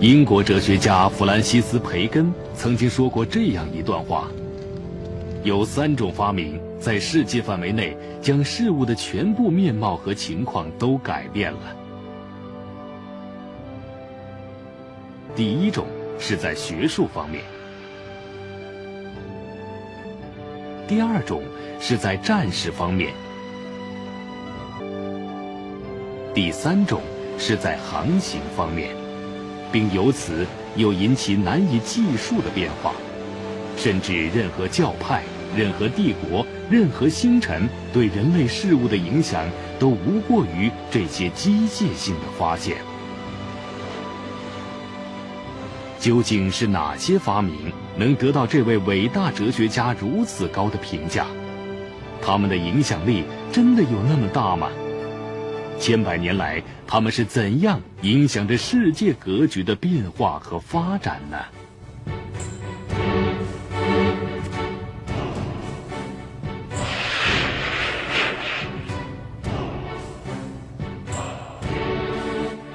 英国哲学家弗兰西斯·培根曾经说过这样一段话：有三种发明在世界范围内将事物的全部面貌和情况都改变了。第一种是在学术方面，第二种是在战士方面，第三种是在航行方面。并由此又引起难以计数的变化，甚至任何教派、任何帝国、任何星辰对人类事物的影响，都无过于这些机械性的发现。究竟是哪些发明能得到这位伟大哲学家如此高的评价？他们的影响力真的有那么大吗？千百年来，他们是怎样影响着世界格局的变化和发展呢？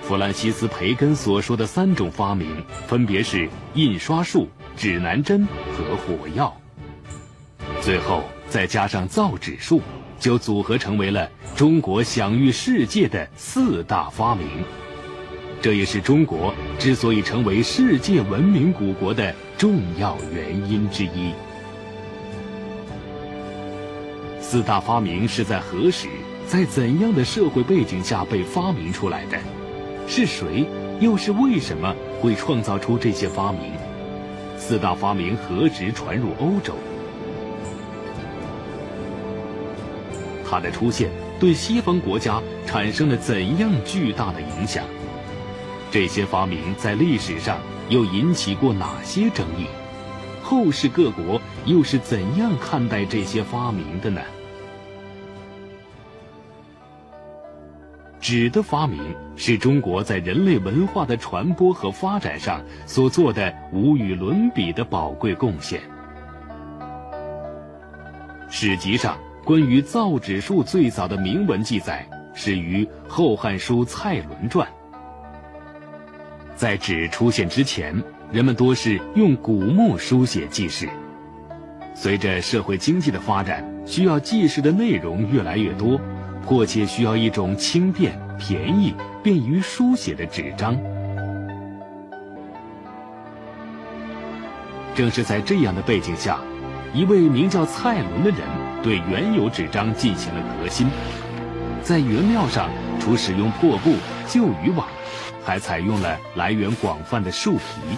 弗兰西斯·培根所说的三种发明，分别是印刷术、指南针和火药。最后再加上造纸术。就组合成为了中国享誉世界的四大发明，这也是中国之所以成为世界文明古国的重要原因之一。四大发明是在何时，在怎样的社会背景下被发明出来的？是谁，又是为什么会创造出这些发明？四大发明何时传入欧洲？它的出现对西方国家产生了怎样巨大的影响？这些发明在历史上又引起过哪些争议？后世各国又是怎样看待这些发明的呢？纸的发明是中国在人类文化的传播和发展上所做的无与伦比的宝贵贡献。史籍上。关于造纸术最早的铭文记载始于《后汉书·蔡伦传》。在纸出现之前，人们多是用古木书写记事。随着社会经济的发展，需要记事的内容越来越多，迫切需要一种轻便、便宜、便于书写的纸张。正是在这样的背景下，一位名叫蔡伦的人。对原有纸张进行了革新，在原料上除使用破布、旧渔网，还采用了来源广泛的树皮，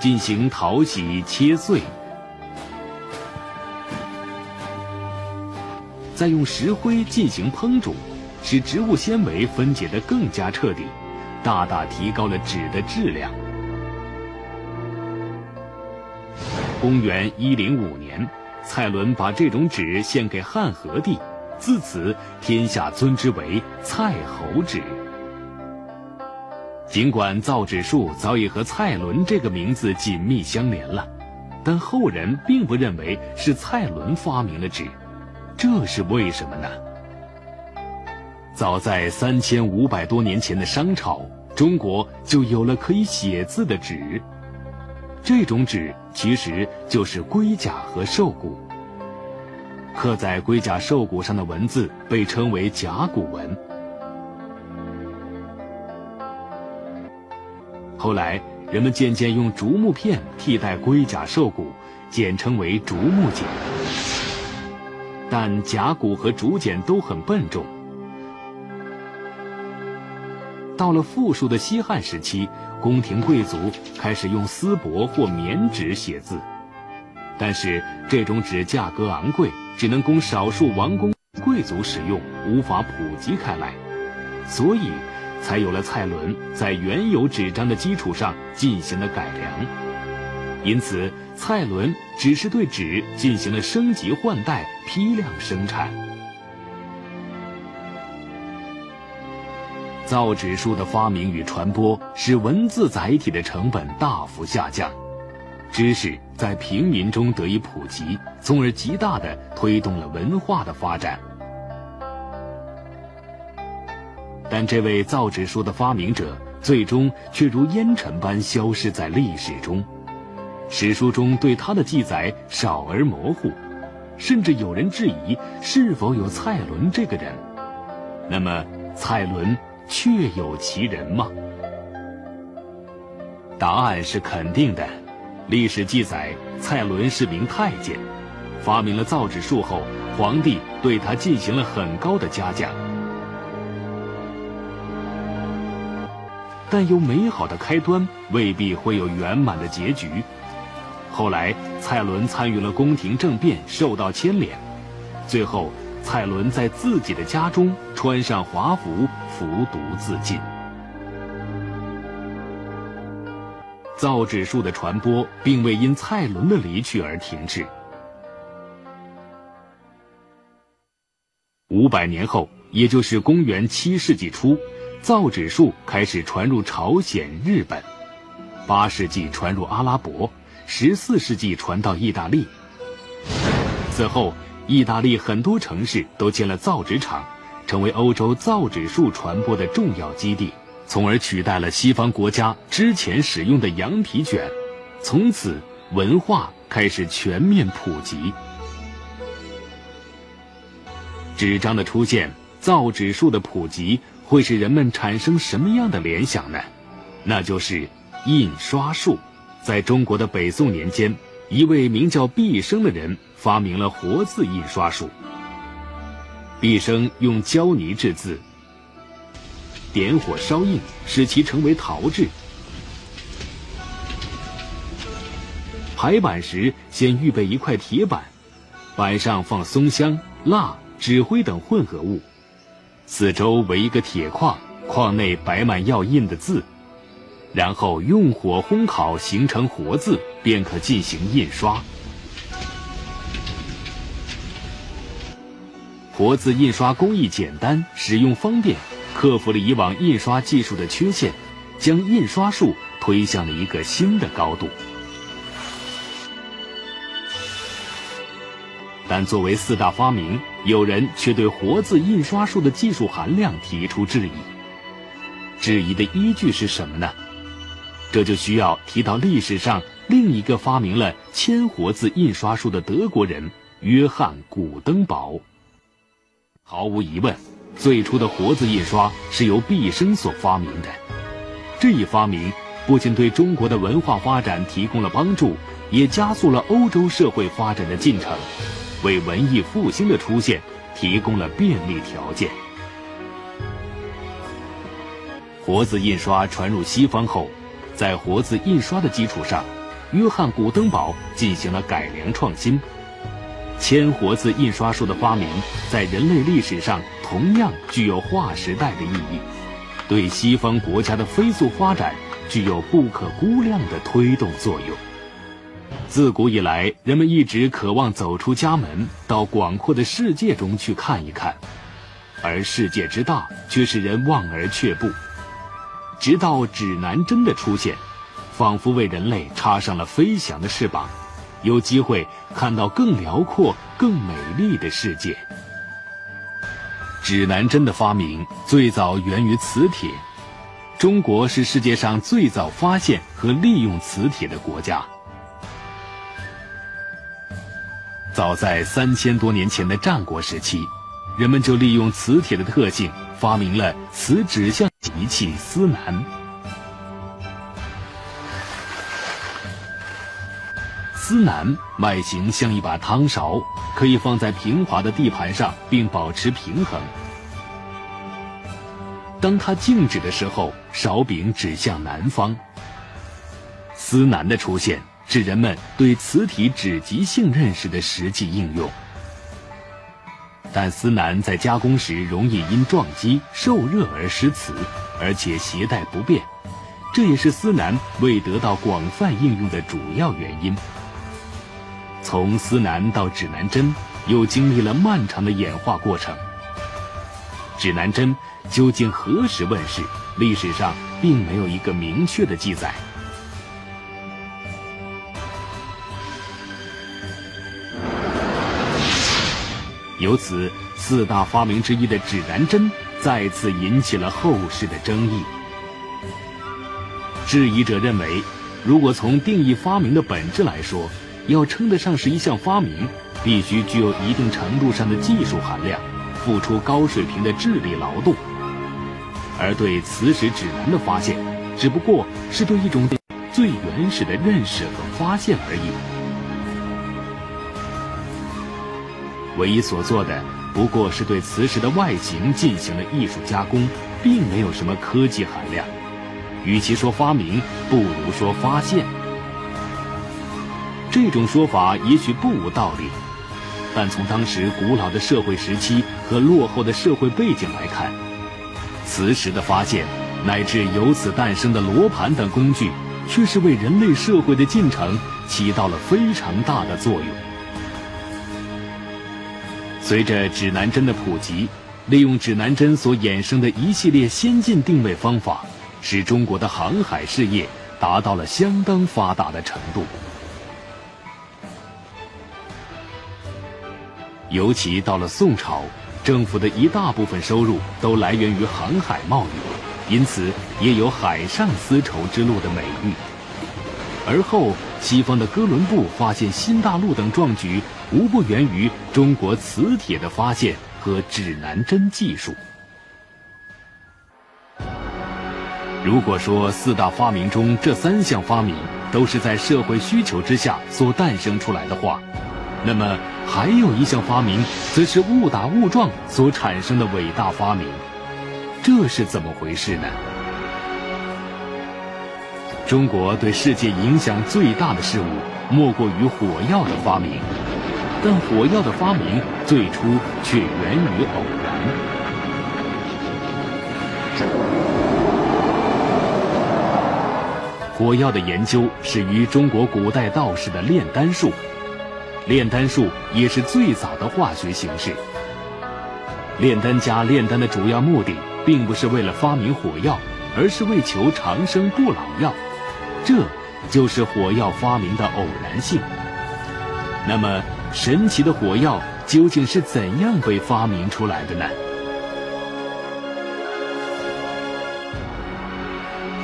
进行淘洗、切碎，再用石灰进行烹煮，使植物纤维分解得更加彻底，大大提高了纸的质量。公元一零五年。蔡伦把这种纸献给汉和帝，自此天下尊之为蔡侯纸。尽管造纸术早已和蔡伦这个名字紧密相连了，但后人并不认为是蔡伦发明了纸，这是为什么呢？早在三千五百多年前的商朝，中国就有了可以写字的纸。这种纸其实就是龟甲和兽骨，刻在龟甲、兽骨上的文字被称为甲骨文。后来，人们渐渐用竹木片替代龟甲、兽骨，简称为竹木简。但甲骨和竹简都很笨重。到了富庶的西汉时期。宫廷贵族开始用丝帛或棉纸写字，但是这种纸价格昂贵，只能供少数王公贵族使用，无法普及开来，所以才有了蔡伦在原有纸张的基础上进行了改良。因此，蔡伦只是对纸进行了升级换代、批量生产。造纸术的发明与传播，使文字载体的成本大幅下降，知识在平民中得以普及，从而极大的推动了文化的发展。但这位造纸术的发明者，最终却如烟尘般消失在历史中。史书中对他的记载少而模糊，甚至有人质疑是否有蔡伦这个人。那么，蔡伦确有其人吗？答案是肯定的。历史记载，蔡伦是名太监，发明了造纸术后，皇帝对他进行了很高的嘉奖。但有美好的开端，未必会有圆满的结局。后来，蔡伦参与了宫廷政变，受到牵连。最后，蔡伦在自己的家中穿上华服，服毒自尽。造纸术的传播并未因蔡伦的离去而停滞。五百年后，也就是公元七世纪初，造纸术开始传入朝鲜、日本；八世纪传入阿拉伯，十四世纪传到意大利。此后，意大利很多城市都建了造纸厂，成为欧洲造纸术传播的重要基地。从而取代了西方国家之前使用的羊皮卷，从此文化开始全面普及。纸张的出现，造纸术的普及，会使人们产生什么样的联想呢？那就是印刷术。在中国的北宋年间，一位名叫毕生的人发明了活字印刷术。毕生用胶泥制字。点火烧印，使其成为陶制。排版时，先预备一块铁板，板上放松香、蜡、纸灰等混合物，四周围一个铁框，框内摆满要印的字，然后用火烘烤，形成活字，便可进行印刷。活字印刷工艺简单，使用方便。克服了以往印刷技术的缺陷，将印刷术推向了一个新的高度。但作为四大发明，有人却对活字印刷术的技术含量提出质疑。质疑的依据是什么呢？这就需要提到历史上另一个发明了铅活字印刷术的德国人约翰·古登堡。毫无疑问。最初的活字印刷是由毕生所发明的，这一发明不仅对中国的文化发展提供了帮助，也加速了欧洲社会发展的进程，为文艺复兴的出现提供了便利条件。活字印刷传入西方后，在活字印刷的基础上，约翰·古登堡进行了改良创新。铅活字印刷术的发明，在人类历史上同样具有划时代的意义，对西方国家的飞速发展具有不可估量的推动作用。自古以来，人们一直渴望走出家门，到广阔的世界中去看一看，而世界之大却使人望而却步。直到指南针的出现，仿佛为人类插上了飞翔的翅膀。有机会看到更辽阔、更美丽的世界。指南针的发明最早源于磁铁，中国是世界上最早发现和利用磁铁的国家。早在三千多年前的战国时期，人们就利用磁铁的特性，发明了磁指向仪器司南。司南外形像一把汤勺，可以放在平滑的地盘上并保持平衡。当它静止的时候，勺柄指向南方。司南的出现是人们对磁体指极性认识的实际应用。但司南在加工时容易因撞击、受热而失磁，而且携带不便，这也是司南未得到广泛应用的主要原因。从司南到指南针，又经历了漫长的演化过程。指南针究竟何时问世？历史上并没有一个明确的记载。由此，四大发明之一的指南针再次引起了后世的争议。质疑者认为，如果从定义发明的本质来说，要称得上是一项发明，必须具有一定程度上的技术含量，付出高水平的智力劳动。而对磁石指南的发现，只不过是对一种最原始的认识和发现而已。唯一所做的，不过是对磁石的外形进行了艺术加工，并没有什么科技含量。与其说发明，不如说发现。这种说法也许不无道理，但从当时古老的社会时期和落后的社会背景来看，磁石的发现乃至由此诞生的罗盘等工具，却是为人类社会的进程起到了非常大的作用。随着指南针的普及，利用指南针所衍生的一系列先进定位方法。使中国的航海事业达到了相当发达的程度。尤其到了宋朝，政府的一大部分收入都来源于航海贸易，因此也有“海上丝绸之路”的美誉。而后，西方的哥伦布发现新大陆等壮举，无不源于中国磁铁的发现和指南针技术。如果说四大发明中这三项发明都是在社会需求之下所诞生出来的话，那么还有一项发明，则是误打误撞所产生的伟大发明。这是怎么回事呢？中国对世界影响最大的事物，莫过于火药的发明。但火药的发明最初却源于偶然。火药的研究始于中国古代道士的炼丹术，炼丹术也是最早的化学形式。炼丹家炼丹的主要目的，并不是为了发明火药，而是为求长生不老药。这就是火药发明的偶然性。那么，神奇的火药究竟是怎样被发明出来的呢？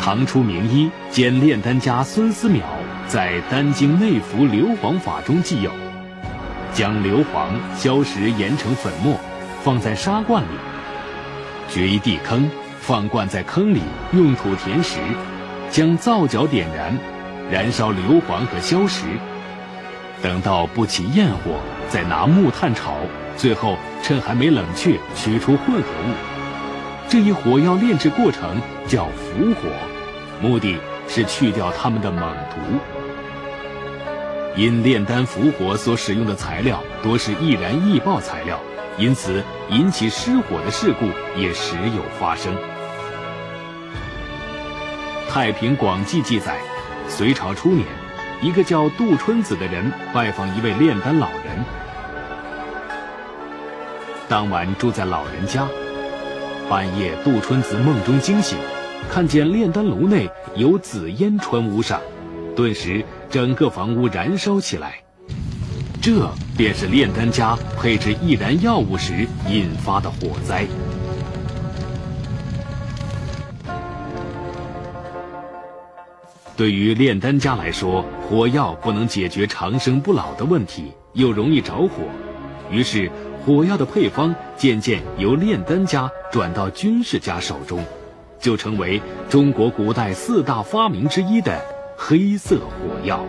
唐初名医兼炼丹家孙思邈在《丹经内服硫磺法》中记有：将硫磺、硝石研成粉末，放在沙罐里，掘一地坑，放罐在坑里，用土填实，将皂角点燃，燃烧硫磺和硝石，等到不起焰火，再拿木炭炒，最后趁还没冷却取出混合物。这一火药炼制过程叫伏火。目的是去掉它们的猛毒。因炼丹伏火所使用的材料多是易燃易爆材料，因此引起失火的事故也时有发生。《太平广记》记载，隋朝初年，一个叫杜春子的人拜访一位炼丹老人，当晚住在老人家。半夜，杜春子梦中惊醒。看见炼丹炉内有紫烟穿屋上，顿时整个房屋燃烧起来。这便是炼丹家配置易燃药物时引发的火灾。对于炼丹家来说，火药不能解决长生不老的问题，又容易着火，于是火药的配方渐渐由炼丹家转到军事家手中。就成为中国古代四大发明之一的黑色火药。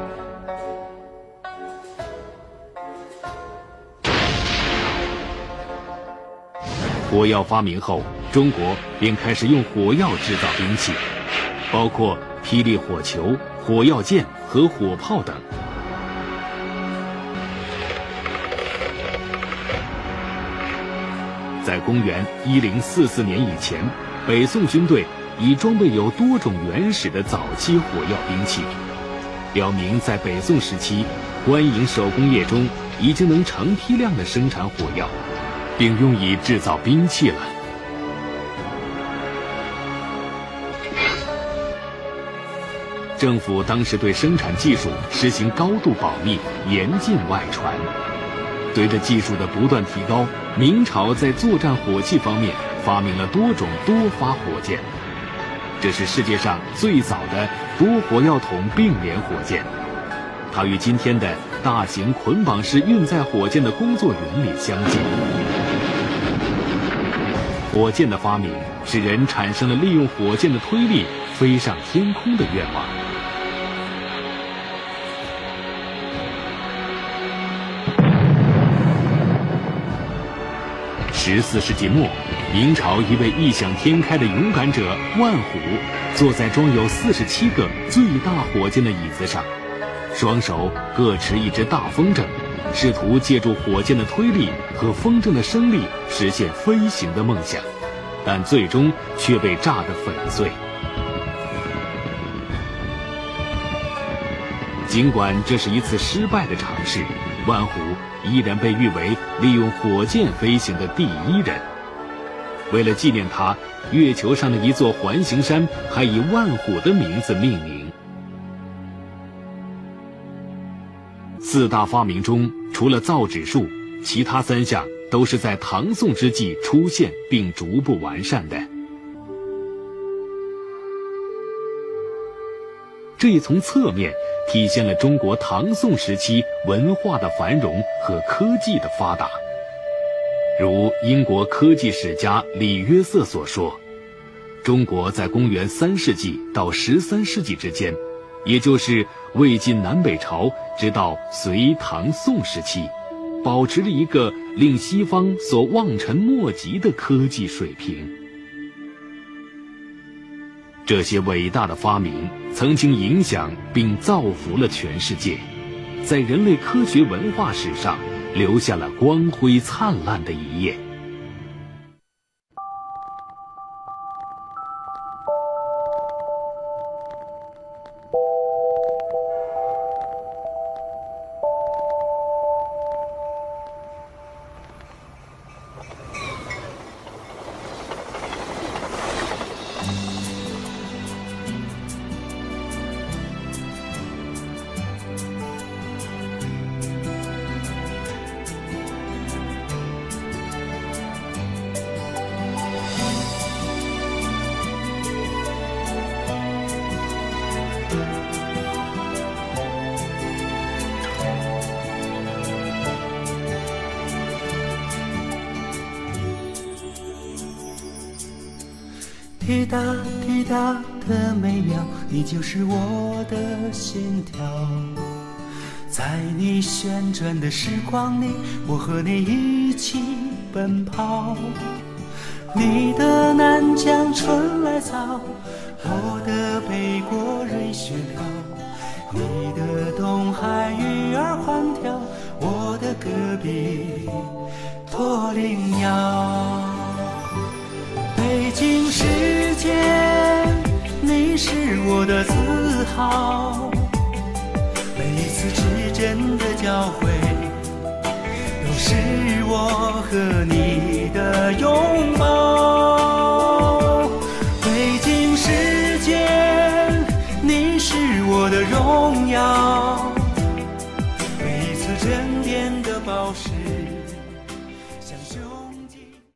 火药发明后，中国便开始用火药制造兵器，包括霹雳火球、火药剑和火炮等。在公元一零四四年以前。北宋军队已装备有多种原始的早期火药兵器，表明在北宋时期，官营手工业中已经能成批量的生产火药，并用以制造兵器了。政府当时对生产技术实行高度保密，严禁外传。随着技术的不断提高，明朝在作战火器方面。发明了多种多发火箭，这是世界上最早的多火药筒并联火箭，它与今天的大型捆绑式运载火箭的工作原理相近。火箭的发明使人产生了利用火箭的推力飞上天空的愿望。十四世纪末。明朝一位异想天开的勇敢者万虎，坐在装有四十七个最大火箭的椅子上，双手各持一只大风筝，试图借助火箭的推力和风筝的升力实现飞行的梦想，但最终却被炸得粉碎。尽管这是一次失败的尝试，万虎依然被誉为利用火箭飞行的第一人。为了纪念他，月球上的一座环形山还以万虎的名字命名。四大发明中，除了造纸术，其他三项都是在唐宋之际出现并逐步完善的。这也从侧面体现了中国唐宋时期文化的繁荣和科技的发达。如英国科技史家李约瑟所说，中国在公元三世纪到十三世纪之间，也就是魏晋南北朝直到隋唐宋时期，保持着一个令西方所望尘莫及的科技水平。这些伟大的发明曾经影响并造福了全世界，在人类科学文化史上。留下了光辉灿烂的一页。滴答滴答的每秒，你就是我的心跳。在你旋转的时光里，我和你一起奔跑。你的南疆春来早，我的北国瑞雪飘。你的东海鱼儿欢跳，我的戈壁驼铃摇。我的自豪。每一次指针的交汇，都是我和你的拥抱。